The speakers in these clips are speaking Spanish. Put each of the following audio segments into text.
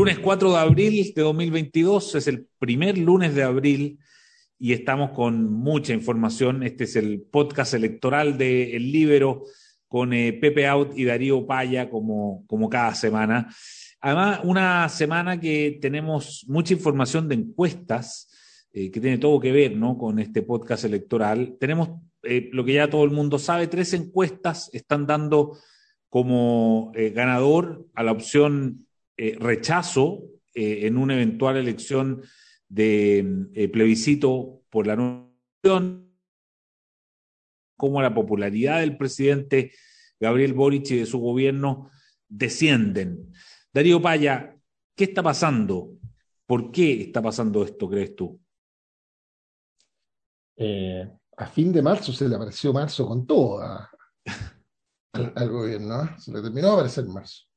lunes 4 de abril de 2022, es el primer lunes de abril y estamos con mucha información. Este es el podcast electoral de El Libero con eh, Pepe Out y Darío Paya como, como cada semana. Además, una semana que tenemos mucha información de encuestas eh, que tiene todo que ver ¿no? con este podcast electoral. Tenemos eh, lo que ya todo el mundo sabe, tres encuestas están dando como ganador a la opción eh, rechazo eh, en una eventual elección de eh, plebiscito por la nación, como la popularidad del presidente Gabriel Boric y de su gobierno descienden. Darío Paya, ¿qué está pasando? ¿Por qué está pasando esto, crees tú? a fin de marzo se le apareció marzo con todo al, gobierno, se le terminó de aparecer marzo.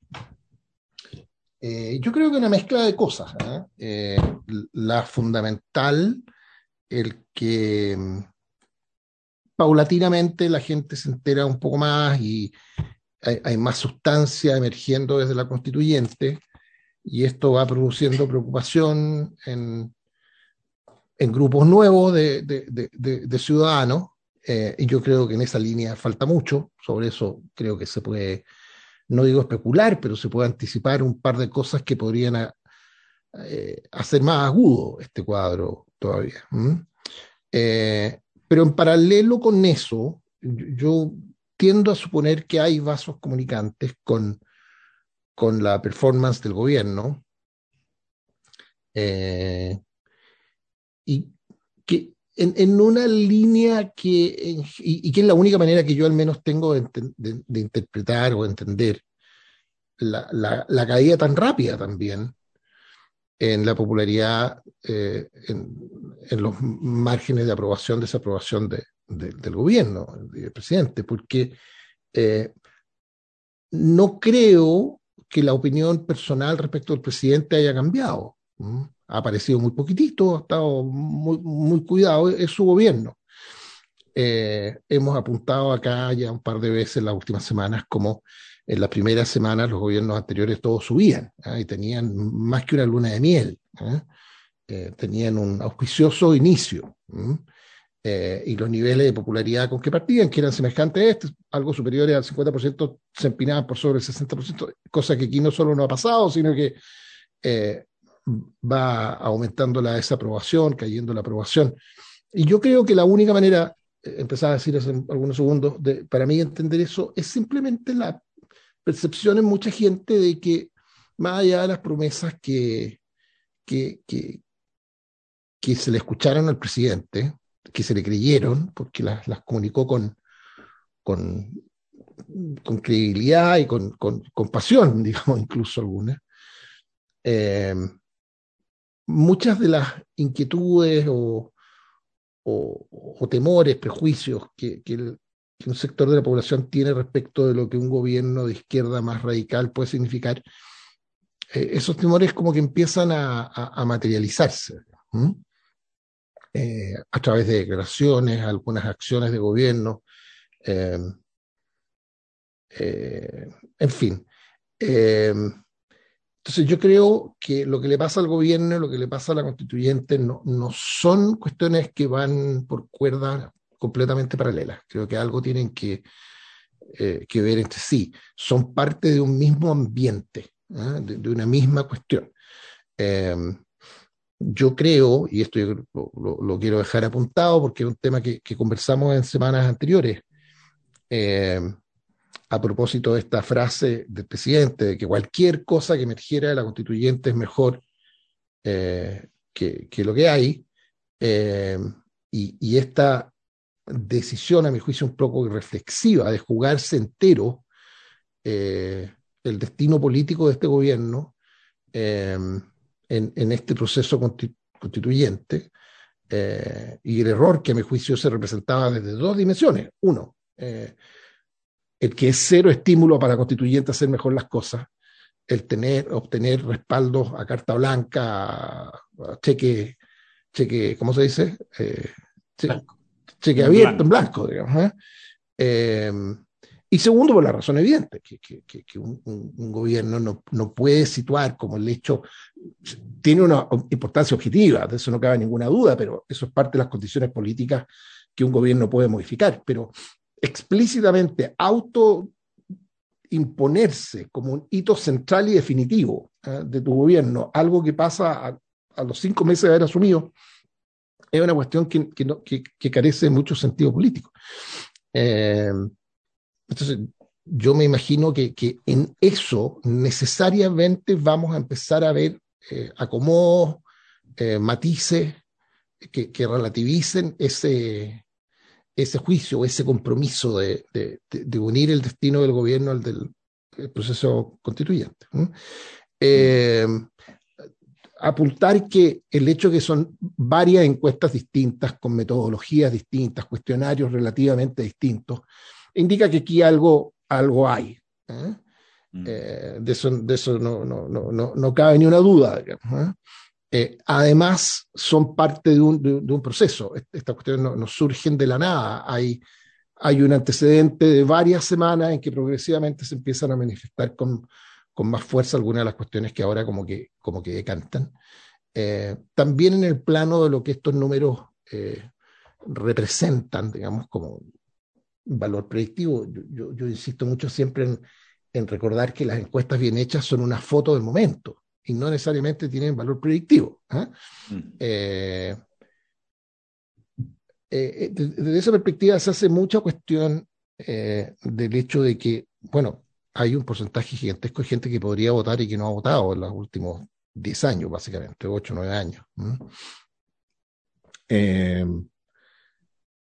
Eh, yo creo que una mezcla de cosas. ¿eh? Eh, la fundamental, el que mm, paulatinamente la gente se entera un poco más y hay, más sustancia emergiendo desde la constituyente y esto va produciendo preocupación en, en grupos nuevos de, de ciudadanos y yo creo que en esa línea falta mucho, sobre eso creo que se puede no digo especular, pero se puede anticipar un par de cosas que podrían eh, hacer más agudo este cuadro todavía. Eh, pero en paralelo con eso, yo, tiendo a suponer que hay vasos comunicantes con, con la performance del gobierno. Eh, y que en, una línea que, y, que es la única manera que yo al menos tengo de, interpretar o entender la, la, caída tan rápida también en la popularidad, eh, en, los márgenes de aprobación, desaprobación de, del gobierno, del presidente, porque eh, no creo que la opinión personal respecto al presidente haya cambiado ha aparecido muy poquitito, ha estado muy, muy cuidado, es su gobierno. Eh, hemos apuntado acá ya un par de veces en las últimas semanas como en las primeras semanas los gobiernos anteriores todos subían ¿ah? y tenían más que una luna de miel, ¿ah? eh, tenían un auspicioso inicio. Eh, y los niveles de popularidad con que partían, que eran semejantes a este, algo superiores al 50%, se empinaban por sobre el 60%, cosa que aquí no solo no ha pasado, sino que va aumentando la desaprobación, cayendo la aprobación. Y yo creo que la única manera, eh, empezar a decir hace algunos segundos, de, para mí entender eso, es simplemente la percepción en mucha gente de que más allá de las promesas que, que, que, se le escucharon al presidente, que se le creyeron, porque las, las comunicó con, con, con credibilidad y con, con, con, pasión, digamos, incluso algunas, eh, muchas de las inquietudes o, temores, prejuicios que, un sector de la población tiene respecto de lo que un gobierno de izquierda más radical puede significar, eh, esos temores como que empiezan a, materializarse eh, a través de declaraciones, algunas acciones de gobierno, eh, en fin. Entonces yo creo que lo que le pasa al gobierno, lo que le pasa a la constituyente, no, no son cuestiones que van por cuerdas completamente paralelas. Creo que algo tienen que, eh, que ver entre sí. Son parte de un mismo ambiente, ¿ah? de, una misma cuestión. Em, yo creo, y esto lo, quiero dejar apuntado porque es un tema que, conversamos en semanas anteriores, eh, a propósito de esta frase del presidente, de que cualquier cosa que emergiera de la constituyente es mejor eh, que, lo que hay, eh, y, esta decisión, a mi juicio, un poco reflexiva de jugarse entero eh, el destino político de este gobierno en, en, este proceso constituyente, y el error que a mi juicio se representaba desde dos dimensiones. Uno, el que es cero estímulo para constituyentes a hacer mejor las cosas, el tener, obtener respaldos a carta blanca, a cheque, cheque, ¿cómo se dice? Eh, cheque, abierto, en blanco, digamos. ¿eh? Em, Y segundo, por la razón evidente, que, que, un, gobierno no, no, puede situar como el hecho, tiene una importancia objetiva, de eso no cabe ninguna duda, pero eso es parte de las condiciones políticas que un gobierno puede modificar, pero explícitamente auto imponerse como un hito central y definitivo ¿eh? de tu gobierno, algo que pasa a, los cinco meses de haber asumido, es una cuestión que, que carece de mucho sentido político. Eh, entonces, yo me imagino que, que, en eso necesariamente vamos a empezar a ver eh, acomodos, eh, matices que, que, relativicen ese, ese juicio, ese compromiso de, de, de, unir el destino del gobierno al del proceso constituyente. Eh, apuntar que el hecho de que son varias encuestas distintas, con metodologías distintas, cuestionarios relativamente distintos, indica que aquí algo, algo hay. ¿eh? Mm. Eh, de eso, de eso no, no, no, no, cabe ni una duda. ¿Eh? además, son parte de un, de, un proceso. Estas cuestiones no, surgen de la nada. Hay, hay un antecedente de varias semanas en que progresivamente se empiezan a manifestar con, con más fuerza algunas de las cuestiones que ahora como que, como que decantan. también en el plano de lo que estos números representan, digamos, como valor predictivo. Yo, insisto mucho siempre en, recordar que las encuestas bien hechas son una foto del momento y no necesariamente tienen valor predictivo. ¿ah? Mm. Eh, eh, desde esa perspectiva se hace mucha cuestión eh, del hecho de que, bueno, hay un porcentaje gigantesco de gente que podría votar y que no ha votado en los últimos 10 años, básicamente, 8 o 9 años.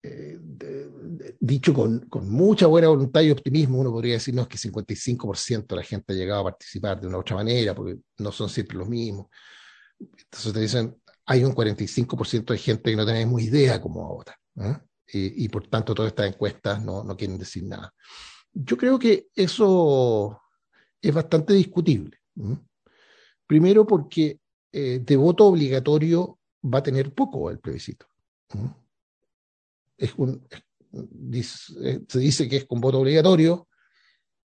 Eh, eh, dicho con, con, mucha buena voluntad y optimismo, uno podría decirnos que 55% de la gente ha llegado a participar de una u otra manera, porque no son siempre los mismos. Entonces te dicen, hay un 45% de gente que no tenemos idea cómo votar. ¿eh? Y, y, por tanto, todas estas encuestas no, no quieren decir nada. Yo creo que eso es bastante discutible. ¿eh? Primero porque de voto obligatorio va a tener poco el plebiscito es un, eh, se dice que es con voto obligatorio,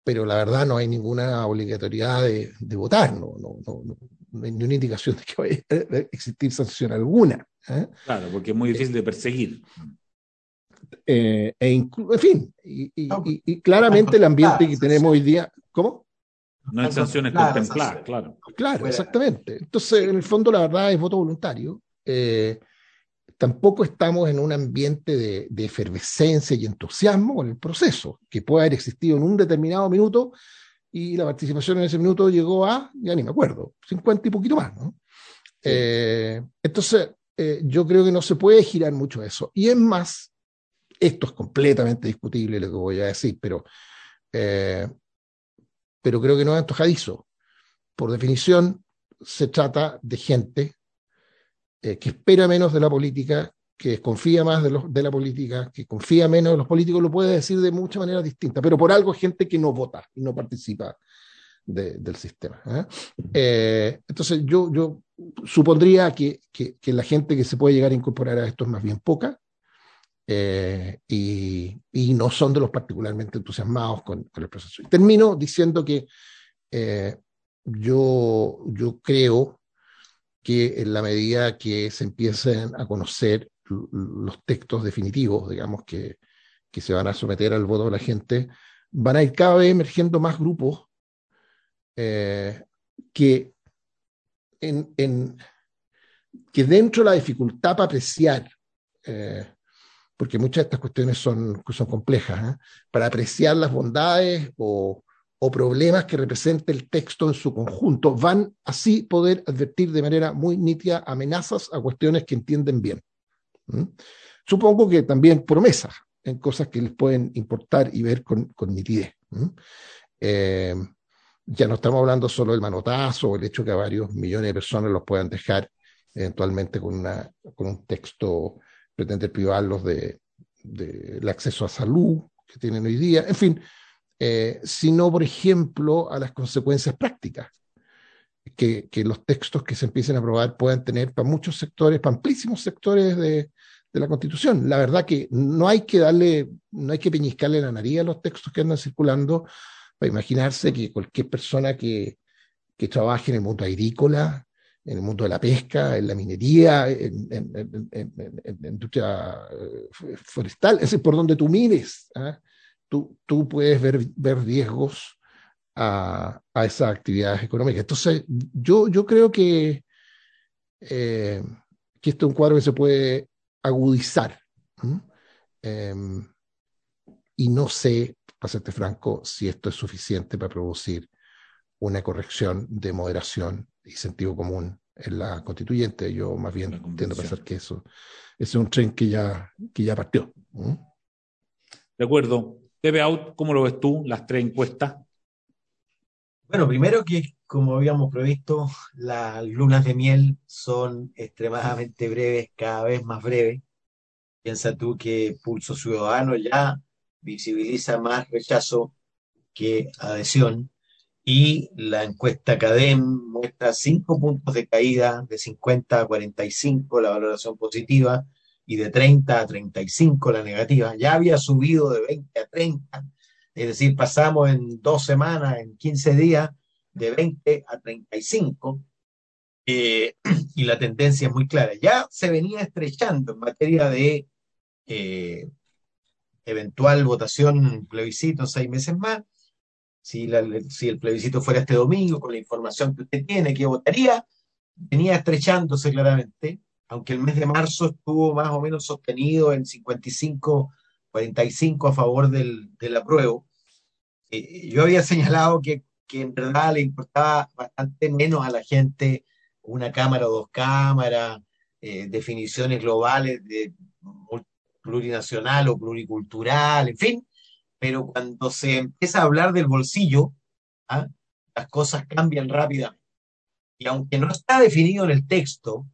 pero la verdad no hay ninguna obligatoriedad de, votar, no, no, no, no, hay ninguna indicación de que vaya a existir sanción alguna. ¿eh? Claro, porque es muy difícil de perseguir. Eh, e en fin, y, y, claramente el ambiente que tenemos hoy día, ¿cómo? No hay sanciones contempladas, claro. Claro, exactamente. Entonces, en el fondo, la verdad es voto voluntario. Eh, tampoco estamos en un ambiente de, efervescencia y entusiasmo con el proceso, que puede haber existido en un determinado minuto y la participación en ese minuto llegó a, ya ni me acuerdo, 50 y poquito más. ¿no? Eh, entonces, eh, yo creo que no se puede girar mucho eso. Y es más, esto es completamente discutible lo que voy a decir, pero, eh, pero creo que no es antojadizo. Por definición, se trata de gente eh, que espera menos de la política, que desconfía más de, los, de la política, que confía menos de los políticos, lo puede decir de muchas maneras distintas, pero por algo gente que no vota y no participa del sistema. ¿eh? Eh, entonces yo, yo supondría que, que, la gente que se puede llegar a incorporar a esto es más bien poca, y, y, no son de los particularmente entusiasmados con, con el proceso. Termino diciendo que yo, yo creo que en la medida que se empiecen a conocer los textos definitivos, digamos, que, que se van a someter al voto de la gente, van a ir cada vez emergiendo más grupos eh, que, en, que dentro de la dificultad para apreciar, eh, porque muchas de estas cuestiones son, son complejas, ¿eh? para apreciar las bondades o, o problemas que represente el texto en su conjunto, van así poder advertir de manera muy nítida amenazas a cuestiones que entienden bien. ¿Mm? Supongo que también promesas en cosas que les pueden importar y ver con, con nitidez. ¿Mm? Eh, ya no estamos hablando solo del manotazo o el hecho que a varios millones de personas los puedan dejar eventualmente con, una, con un texto, pretender privarlos de, del acceso a salud que tienen hoy día. En fin, eh, sino, por ejemplo, a las consecuencias prácticas que, que, los textos que se empiecen a aprobar puedan tener para muchos sectores, para amplísimos sectores de, de la Constitución. La verdad que no hay que darle, no hay que peñiscarle la nariz a los textos que andan circulando para imaginarse que cualquier persona que, que trabaje en el mundo agrícola, en el mundo de la pesca, en la minería, en, la industria eh, forestal, es decir, por donde tú mires, ¿ah? Tú, tú, puedes ver, ver riesgos a, a, esas actividades económicas. Entonces, yo, yo creo que, eh, que este es un cuadro que se puede agudizar. Em, y no sé, para serte franco, si esto es suficiente para producir una corrección de moderación y sentido común en la constituyente. Yo más bien tiendo a pensar que eso, es un tren que ya, que ya partió. De acuerdo. ¿Cómo lo ves tú, las tres encuestas? Bueno, primero que, como habíamos previsto, las lunas de miel son extremadamente breves, cada vez más breves. Piensa tú que Pulso Ciudadano ya visibiliza más rechazo que adhesión y la encuesta CADEM muestra cinco puntos de caída de 50 a 45 la valoración positiva y de 30 a 35 la negativa. Ya había subido de 20 a 30, es decir, pasamos en dos semanas, en 15 días, de 20 a 35 eh, y la tendencia es muy clara. Ya se venía estrechando en materia de eh, eventual votación plebiscito seis meses más. Si, si el plebiscito fuera este domingo, con la información que usted tiene, que votaría, venía estrechándose claramente, aunque el mes de marzo estuvo más o menos sostenido en 55, 45 a favor del, del apruebo. Eh, yo había señalado que, que en verdad le importaba bastante menos a la gente una cámara o dos cámaras, eh, definiciones globales de plurinacional o pluricultural, en fin, pero cuando se empieza a hablar del bolsillo, ¿ah? las cosas cambian rápidamente. Y aunque no está definido en el texto,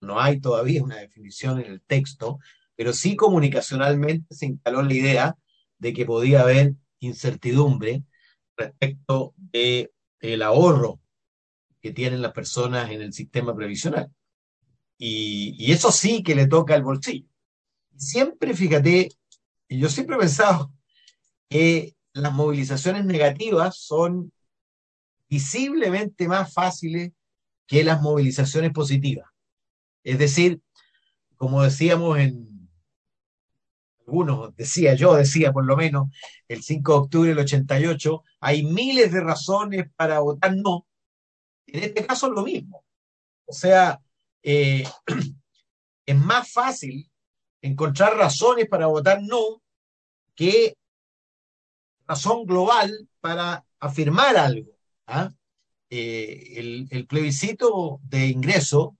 no hay todavía una definición en el texto, pero sí comunicacionalmente se instaló la idea de que podía haber incertidumbre respecto del el ahorro que tienen las personas en el sistema previsional. Y, eso sí que le toca al bolsillo. Siempre, fíjate, yo siempre he pensado que las movilizaciones negativas son visiblemente más fáciles que las movilizaciones positivas. Es decir, como decíamos en algunos, decía yo, decía por lo menos, el 5 de octubre del 88, hay miles de razones para votar no. En este caso es lo mismo. O sea, eh, es más fácil encontrar razones para votar no que razón global para afirmar algo. ¿ah? Eh, el, plebiscito de ingreso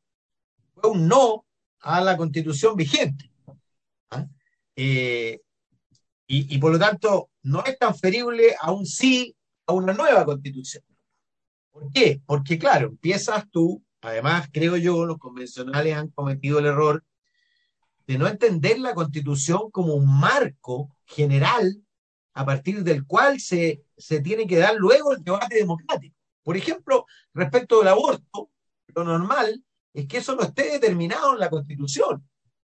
fue un no a la constitución vigente. ¿ah? Eh, y, y, por lo tanto no es transferible a un sí a una nueva constitución. ¿Por qué? Porque claro, empiezas tú Además, creo yo, los convencionales han cometido el error de no entender la constitución como un marco general a partir del cual se, se tiene que dar luego el debate democrático. Por ejemplo, respecto del aborto, lo normal es que eso no esté determinado en la constitución,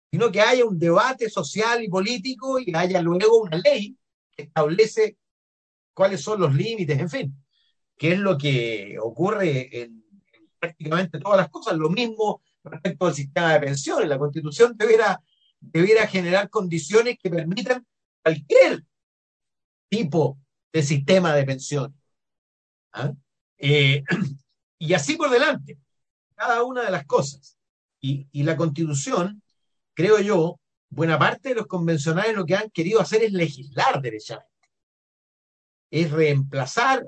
sino que haya un debate social y político y haya luego una ley que establece cuáles son los límites, en fin, qué es lo que ocurre en prácticamente todas las cosas. Lo mismo respecto al sistema de pensiones. La constitución debiera, debiera generar condiciones que permitan cualquier tipo de sistema de pensión. ¿Ah? Eh, y así por delante, cada una de las cosas. Y, la constitución, creo yo, buena parte de los convencionales lo que han querido hacer es legislar derechamente. Es reemplazar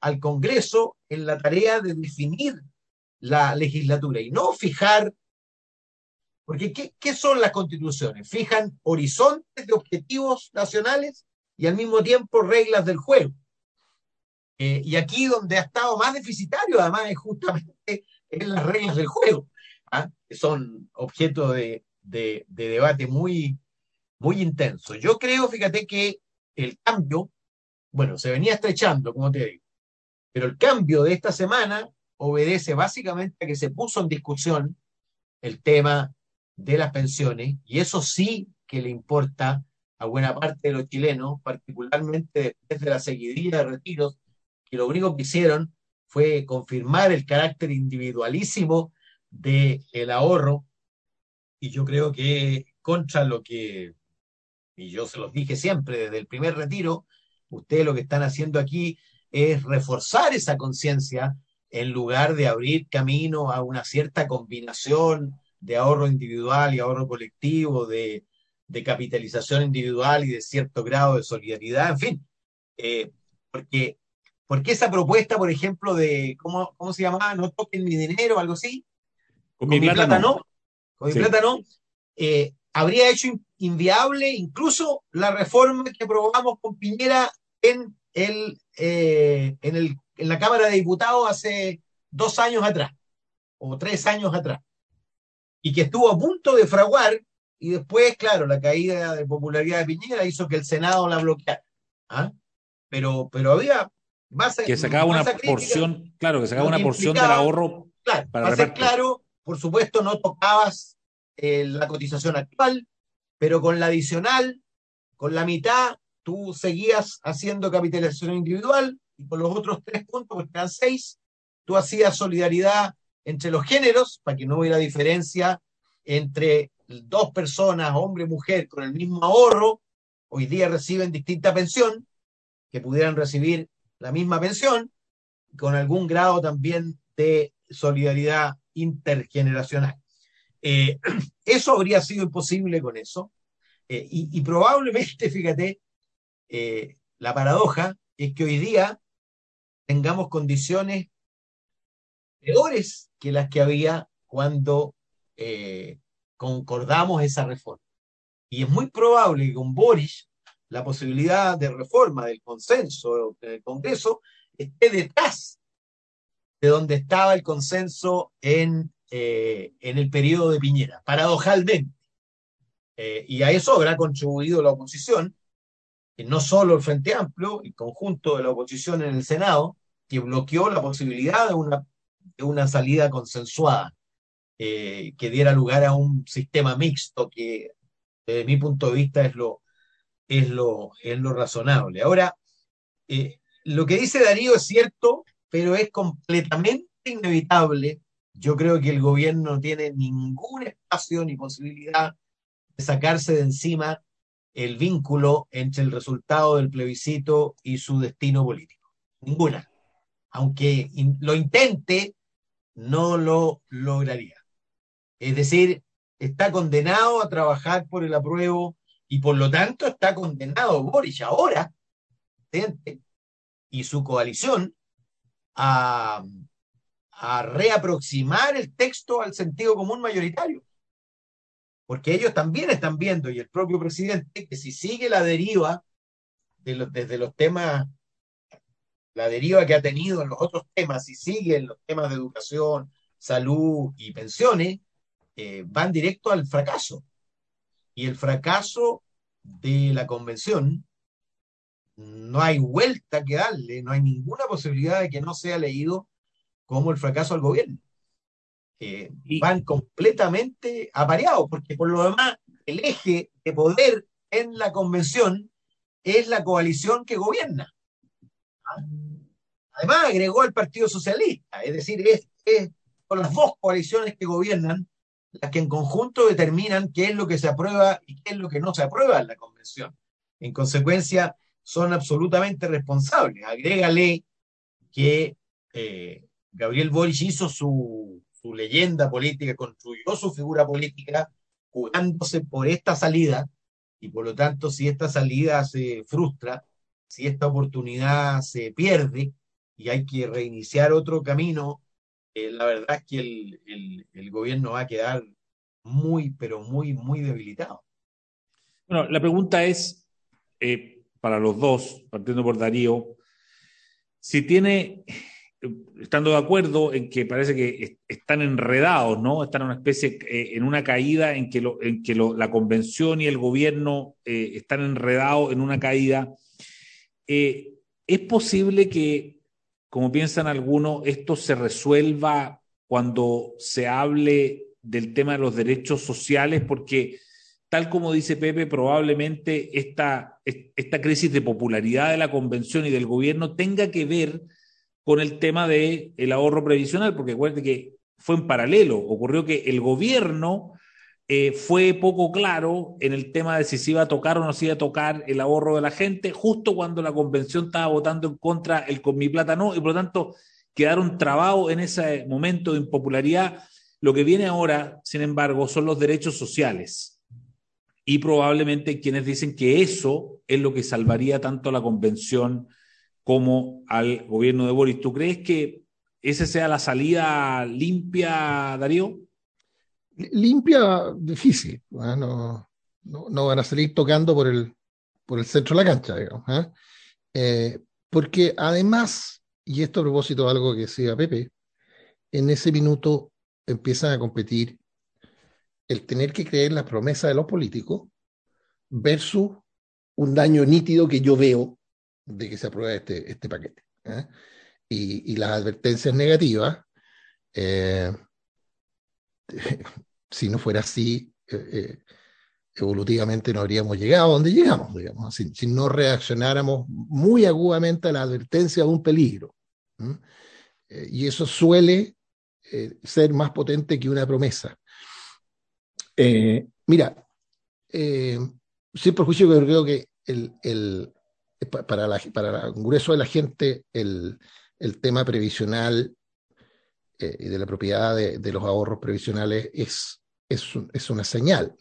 al Congreso en la tarea de definir la legislatura y no fijar, porque ¿qué, son las constituciones? Fijan horizontes de objetivos nacionales y al mismo tiempo reglas del juego. Eh, y aquí donde ha estado más deficitario, además, es justamente en las reglas del juego, ¿ah? que son objeto de, de, debate muy, muy intenso. Yo creo, fíjate, que el cambio, bueno, se venía estrechando, como te digo, pero el cambio de esta semana obedece básicamente a que se puso en discusión el tema de las pensiones, y eso sí que le importa a buena parte de los chilenos, particularmente después de la seguidilla de retiros, que lo único que hicieron fue confirmar el carácter individualísimo del el ahorro, y yo creo que contra lo que, y yo se los dije siempre desde el primer retiro, ustedes lo que están haciendo aquí es reforzar esa conciencia en lugar de abrir camino a una cierta combinación de ahorro individual y ahorro colectivo, de, capitalización individual y de cierto grado de solidaridad, en fin. Eh, porque, porque esa propuesta, por ejemplo, de, ¿cómo, cómo se llamaba? No toquen mi dinero, algo así. Con, mi, plata, no. Con mi plata no. Eh, habría hecho inviable incluso la reforma que aprobamos con Piñera en, el, eh, en, el, en la Cámara de Diputados hace dos años atrás, o tres años atrás y que estuvo a punto de fraguar, y después, claro, la caída de popularidad de Piñera hizo que el Senado la bloqueara. ¿ah? Pero, pero había Que sacaba una porción, claro, que sacaba una porción del ahorro. Claro, para ser claro, por supuesto, no tocabas eh, la cotización actual, pero con la adicional, con la mitad, tú seguías haciendo capitalización individual, y con los otros tres puntos, porque eran seis, tú hacías solidaridad entre los géneros, para que no hubiera diferencia entre dos personas, hombre y mujer, con el mismo ahorro, hoy día reciben distinta pensión, que pudieran recibir la misma pensión, con algún grado también de solidaridad intergeneracional. Eh, eso habría sido imposible con eso. Eh, y, probablemente, fíjate, eh, la paradoja es que hoy día tengamos condiciones peores que las que había cuando concordamos esa reforma. Y es muy probable que con Boris la posibilidad de reforma del consenso del Congreso esté detrás de donde estaba el consenso en, eh, en el periodo de Piñera, paradojalmente. Eh, y a eso habrá contribuido la oposición, no solo el Frente Amplio, el conjunto de la oposición en el Senado, que bloqueó la posibilidad de una de una salida consensuada eh, que diera lugar a un sistema mixto que desde mi punto de vista es lo, es lo, es lo razonable. Ahora, eh, lo que dice Darío es cierto, pero es completamente inevitable. Yo creo que el gobierno no tiene ningún espacio ni posibilidad de sacarse de encima el vínculo entre el resultado del plebiscito y su destino político. Ninguna. Aunque lo intente, no lo lograría. Es decir, está condenado a trabajar por el apruebo y por lo tanto está condenado Boris ahora y su coalición a, a reaproximar el texto al sentido común mayoritario. Porque ellos también están viendo, y el propio presidente, que si sigue la deriva de desde los temas la deriva que ha tenido en los otros temas y sigue en los temas de educación, salud y pensiones, eh, van directo al fracaso. Y el fracaso de la convención, no hay vuelta que darle, no hay ninguna posibilidad de que no sea leído como el fracaso al gobierno. Eh, van completamente apareados, porque por lo demás, el eje de poder en la convención es la coalición que gobierna. Además, agregó al Partido Socialista, es decir, es, con las dos coaliciones que gobiernan las que en conjunto determinan qué es lo que se aprueba y qué es lo que no se aprueba en la convención. En consecuencia, son absolutamente responsables. Agrégale que eh, Gabriel Boric hizo su, su leyenda política, construyó su figura política jugándose por esta salida y por lo tanto si esta salida se frustra, si esta oportunidad se pierde y hay que reiniciar otro camino, eh, la verdad es que el, gobierno va a quedar muy, pero muy, muy debilitado. Bueno, la pregunta es, eh, para los dos, partiendo por Darío, si tiene, estando de acuerdo en que parece que están enredados, ¿no? Están en una especie, eh, en una caída en que, en que la convención y el gobierno están enredados en una caída. ¿Es posible que, como piensan algunos, esto se resuelva cuando se hable del tema de los derechos sociales, porque tal como dice Pepe, probablemente esta, esta crisis de popularidad de la convención y del gobierno tenga que ver con el tema del el ahorro previsional, porque acuérdate que fue en paralelo, ocurrió que el gobierno eh, fue poco claro en el tema de si se iba a tocar o no se iba a tocar el ahorro de la gente, justo cuando la convención estaba votando en contra el con mi plata no, y por lo tanto quedaron trabados en ese momento de impopularidad. Lo que viene ahora, sin embargo, son los derechos sociales. Y probablemente quienes dicen que eso es lo que salvaría tanto a la convención como al gobierno de Boris. ¿Tú crees que esa sea la salida limpia, Darío? Limpia, difícil. ¿eh? No, no, van a salir tocando por el, por el centro de la cancha, digamos. ¿eh? Eh, porque además, y esto a propósito de algo que decía Pepe, en ese minuto empiezan a competir el tener que creer la promesa de los políticos versus un daño nítido que yo veo de que se apruebe este, este paquete. Y, y, las advertencias negativas si no fuera así, eh, eh, evolutivamente no habríamos llegado a donde llegamos, digamos, si, no reaccionáramos muy agudamente a la advertencia de un peligro. Eh, y eso suele ser más potente que una promesa. mira, sin perjuicio que creo que el, para, para el grueso de la gente el, el tema previsional eh, y de la propiedad de, los ahorros previsionales es, es, una señal,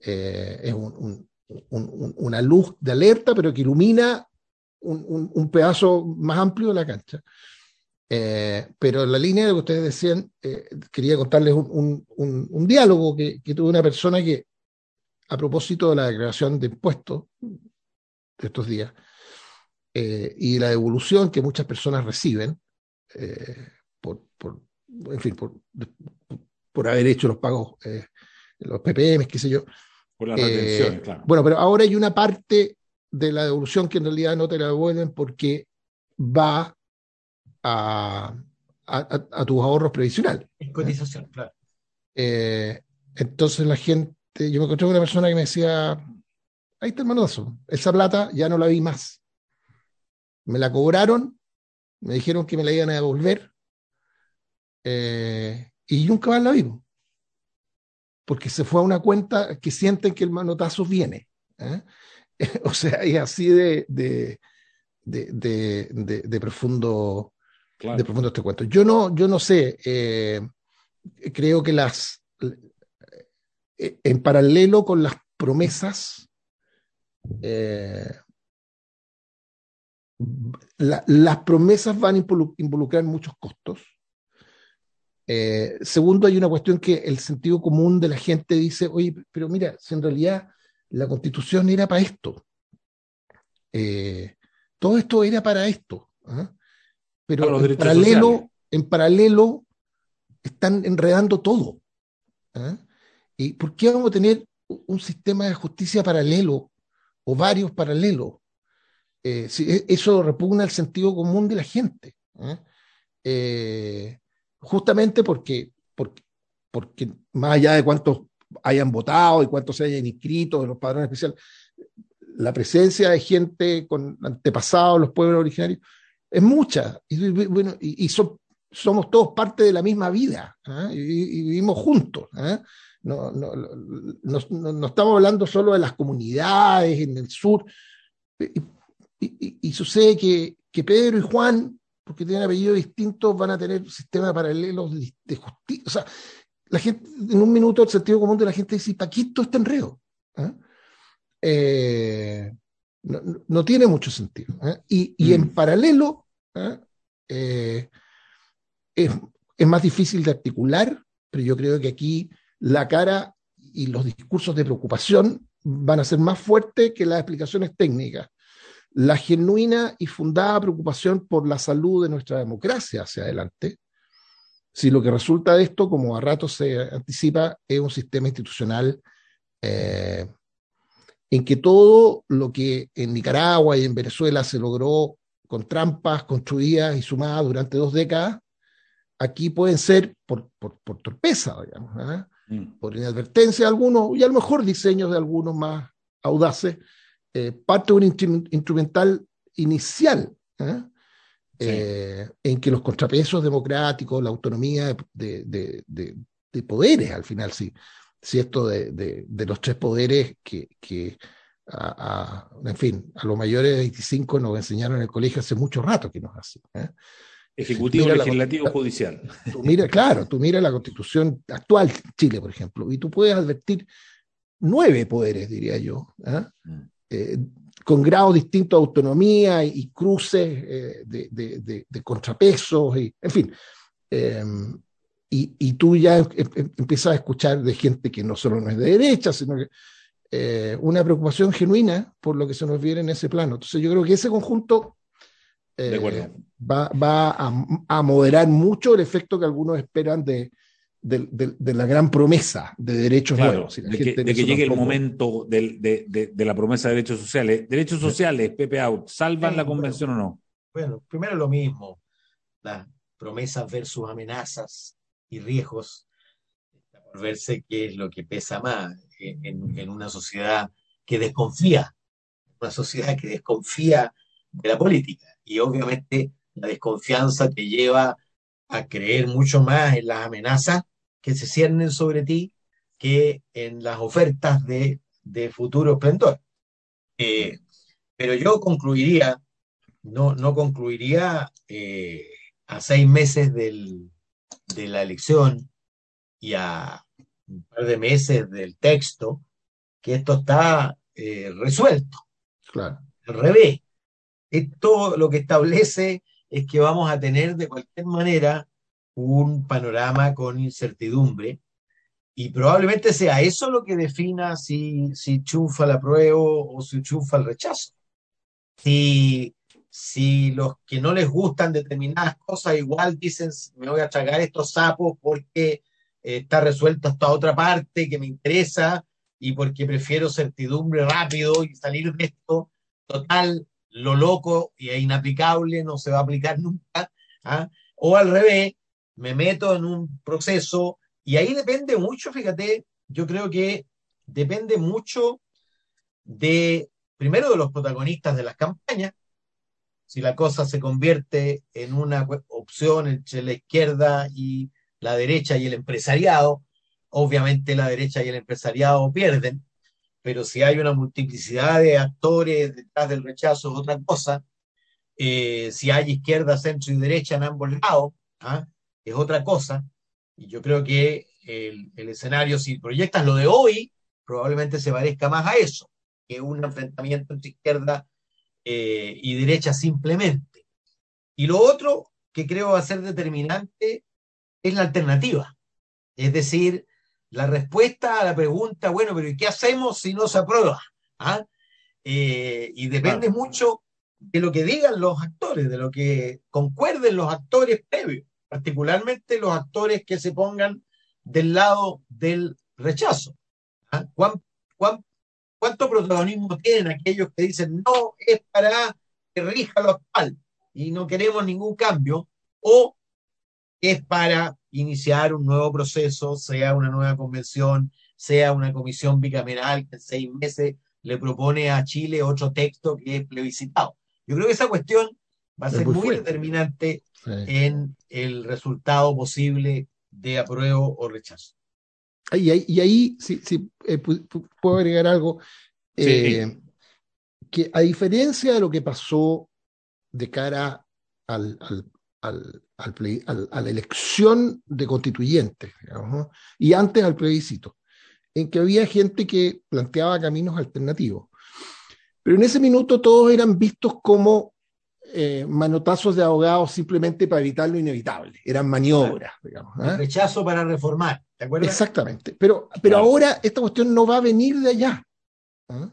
eh, es una luz de alerta, pero que ilumina un, pedazo más amplio de la cancha. Eh, pero en la línea de lo que ustedes decían, quería contarles un, diálogo que, que, tuve una persona que, a propósito de la declaración de impuestos de estos días y la devolución que muchas personas reciben, en fin, por, por, haber hecho los pagos, eh, los PPM, qué sé yo. Por la retención, eh, claro. Bueno, pero ahora hay una parte de la devolución que en realidad no te la devuelven porque va a, a, tus ahorros previsionales. En cotización, claro. Eh, entonces la gente, yo me encontré con una persona que me decía, ahí está el manotazo, esa plata ya no la vi más. Me la cobraron, me dijeron que me la iban a devolver, eh, y nunca más la vimos. Porque se fue a una cuenta que sienten que el manotazo viene. ¿eh? o sea, y así de, de, de, profundo de profundo este cuento. Yo no, yo no sé, eh, creo que las en paralelo con las promesas las promesas van a involucrar muchos costos eh, segundo, hay una cuestión que el sentido común de la gente dice, oye, pero mira, si en realidad la constitución era para esto, eh, todo esto era para esto, ¿ah? pero en paralelo, en paralelo están enredando todo. ¿ah? ¿Y por qué vamos a tener un sistema de justicia paralelo o varios paralelos? Eh, si e, eso repugna el sentido común de la gente. ¿ah? Eh, justamente porque, porque, más allá de cuántos hayan votado y cuántos se hayan inscrito en los padrones especiales, la presencia de gente con antepasados, los pueblos originarios, es mucha. Y, bueno, y, somos todos parte de la misma vida ¿ah? y, vivimos juntos. ¿ah? No, no, no, estamos hablando solo de las comunidades en el sur. Y, sucede que, que Pedro y Juan porque tienen apellidos distintos, van a tener sistemas paralelos de, justicia. O sea, la gente, en un minuto el sentido común de la gente dice, ¿para qué todo este enredo? ¿Ah? Eh, no, tiene mucho sentido. ¿ah? Y, en mm. paralelo, eh, es, es, más difícil de articular, pero yo creo que aquí la cara y los discursos de preocupación van a ser más fuertes que las explicaciones técnicas la genuina y fundada preocupación por la salud de nuestra democracia hacia adelante, si lo que resulta de esto, como a rato se anticipa, es un sistema institucional eh, en que todo lo que en Nicaragua y en Venezuela se logró con trampas construidas y sumadas durante dos décadas, aquí pueden ser por, por, torpeza, digamos, ¿ah? mm. por inadvertencia de algunos y a lo mejor diseños de algunos más audaces, eh, parte de un instrumental inicial ¿ah? eh, en que los contrapesos democráticos, la autonomía de, de, de, poderes, al final, sí, si esto de, los tres poderes que, que a, en fin, a los mayores de 25 nos enseñaron en el colegio hace mucho rato que nos hacen. ¿eh? Ejecutivo, legislativo, judicial. Tú mira, claro, tú mira la constitución actual de Chile, por ejemplo, y tú puedes advertir nueve poderes, diría yo, ¿eh? Eh, con grados distintos de autonomía y, cruces de, contrapesos, y, en fin. Y, y, tú ya em, em, empiezas a escuchar de gente que no solo no es de derecha, sino que eh, una preocupación genuina por lo que se nos viene en ese plano. Entonces yo creo que ese conjunto eh, va, va a, moderar mucho el efecto que algunos esperan de, de, la gran promesa de derechos nuevos. de, que, llegue el momento de, la promesa de derechos sociales. Derechos sociales, Pepe Out, ¿salvan la convención o no? Bueno, primero lo mismo, las promesas versus amenazas y riesgos, por verse qué es lo que pesa más en, una sociedad que desconfía, una sociedad que desconfía de la política. Y obviamente la desconfianza te lleva a creer mucho más en las amenazas que se ciernen sobre ti que en las ofertas de, futuro esplendor. Eh, pero yo concluiría, no, no concluiría eh, a seis meses del, de la elección y a un par de meses del texto que esto está eh, resuelto. Claro. Al revés. Esto lo que establece es que vamos a tener de cualquier manera un panorama con incertidumbre y probablemente sea eso lo que defina si, si chufa la prueba o si chufa el rechazo. Si, si los que no les gustan determinadas cosas igual dicen me voy a tragar estos sapos porque está resuelto esta otra parte que me interesa y porque prefiero certidumbre rápido y salir de esto. Total, lo loco y es inaplicable no se va a aplicar nunca. ¿ah? O al revés, me meto en un proceso y ahí depende mucho, fíjate, yo creo que depende mucho de, primero, de los protagonistas de las campañas, si la cosa se convierte en una opción entre la izquierda y la derecha y el empresariado, obviamente la derecha y el empresariado pierden, pero si hay una multiplicidad de actores detrás del rechazo es otra cosa. Eh, si hay izquierda, centro y derecha en ambos lados, ¿ah? Es otra cosa. Y yo creo que el, escenario, si proyectas lo de hoy, probablemente se parezca más a eso, que un enfrentamiento entre izquierda eh, y derecha simplemente. Y lo otro que creo va a ser determinante es la alternativa. Es decir, la respuesta a la pregunta, bueno, pero ¿y qué hacemos si no se aprueba? ¿Ah? Eh, y depende mucho de lo que digan los actores, de lo que concuerden los actores previos, particularmente los actores que se pongan del lado del rechazo. ¿Ah? cuánto protagonismo tienen aquellos que dicen no es para que rija lo actual y no queremos ningún cambio? O es para iniciar un nuevo proceso, sea una nueva convención, sea una comisión bicameral que en seis meses le propone a Chile otro texto que es plebiscitado. Yo creo que esa cuestión va a ser muy, determinante en el resultado posible de apruebo o rechazo. Y ahí, y ahí si, eh, puedo agregar algo, eh, que a diferencia de lo que pasó de cara al, al, a la elección de constituyentes, y antes al plebiscito, en que había gente que planteaba caminos alternativos. Pero en ese minuto todos eran vistos como eh, manotazos de abogados simplemente para evitar lo inevitable, eran maniobras. Digamos, ¿ah? rechazo para reformar, ¿te acuerdas? Exactamente, pero, pero ahora esta cuestión no va a venir de allá. ¿ah?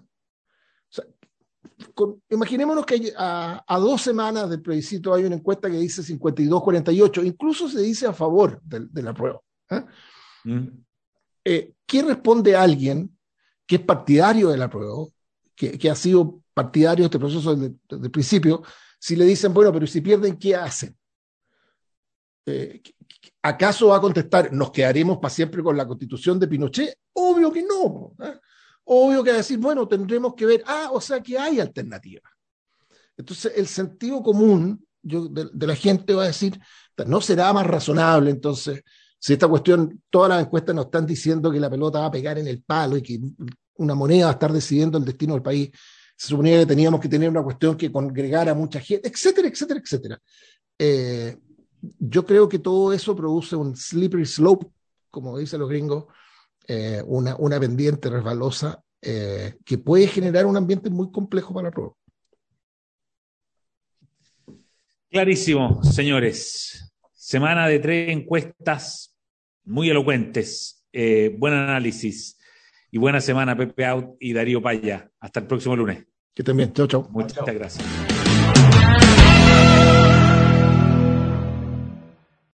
imaginémonos que a, dos semanas del plebiscito hay una encuesta que dice 52-48, incluso se dice a favor de, la prueba. ¿eh? Mm. Eh, ¿Qué responde alguien que es partidario de la prueba, que, ha sido partidario de este proceso desde, el principio, si le dicen, bueno, pero si pierden, ¿qué hacen? Eh, ¿Acaso va a contestar, nos quedaremos para siempre con la constitución de Pinochet? Obvio que no. ¿eh? Obvio que va a decir, bueno, tendremos que ver, ah, o sea que hay alternativas. Entonces, el sentido común de, de, la gente va a decir, no será más razonable entonces, si esta cuestión, todas las encuestas nos están diciendo que la pelota va a pegar en el palo y que una moneda va a estar decidiendo el destino del país, se suponía que teníamos que tener una cuestión que congregara a mucha gente, etcétera, etcétera, etcétera. Eh, yo creo que todo eso produce un slippery slope, como dicen los gringos, eh, una, una pendiente resbalosa eh, que puede generar un ambiente muy complejo para la prueba. Clarísimo, señores. Semana de tres encuestas muy elocuentes. Buen análisis y buena semana, Pepe Out y Darío Paya. Hasta el próximo lunes. Que también. Chao, chao. Muchas gracias.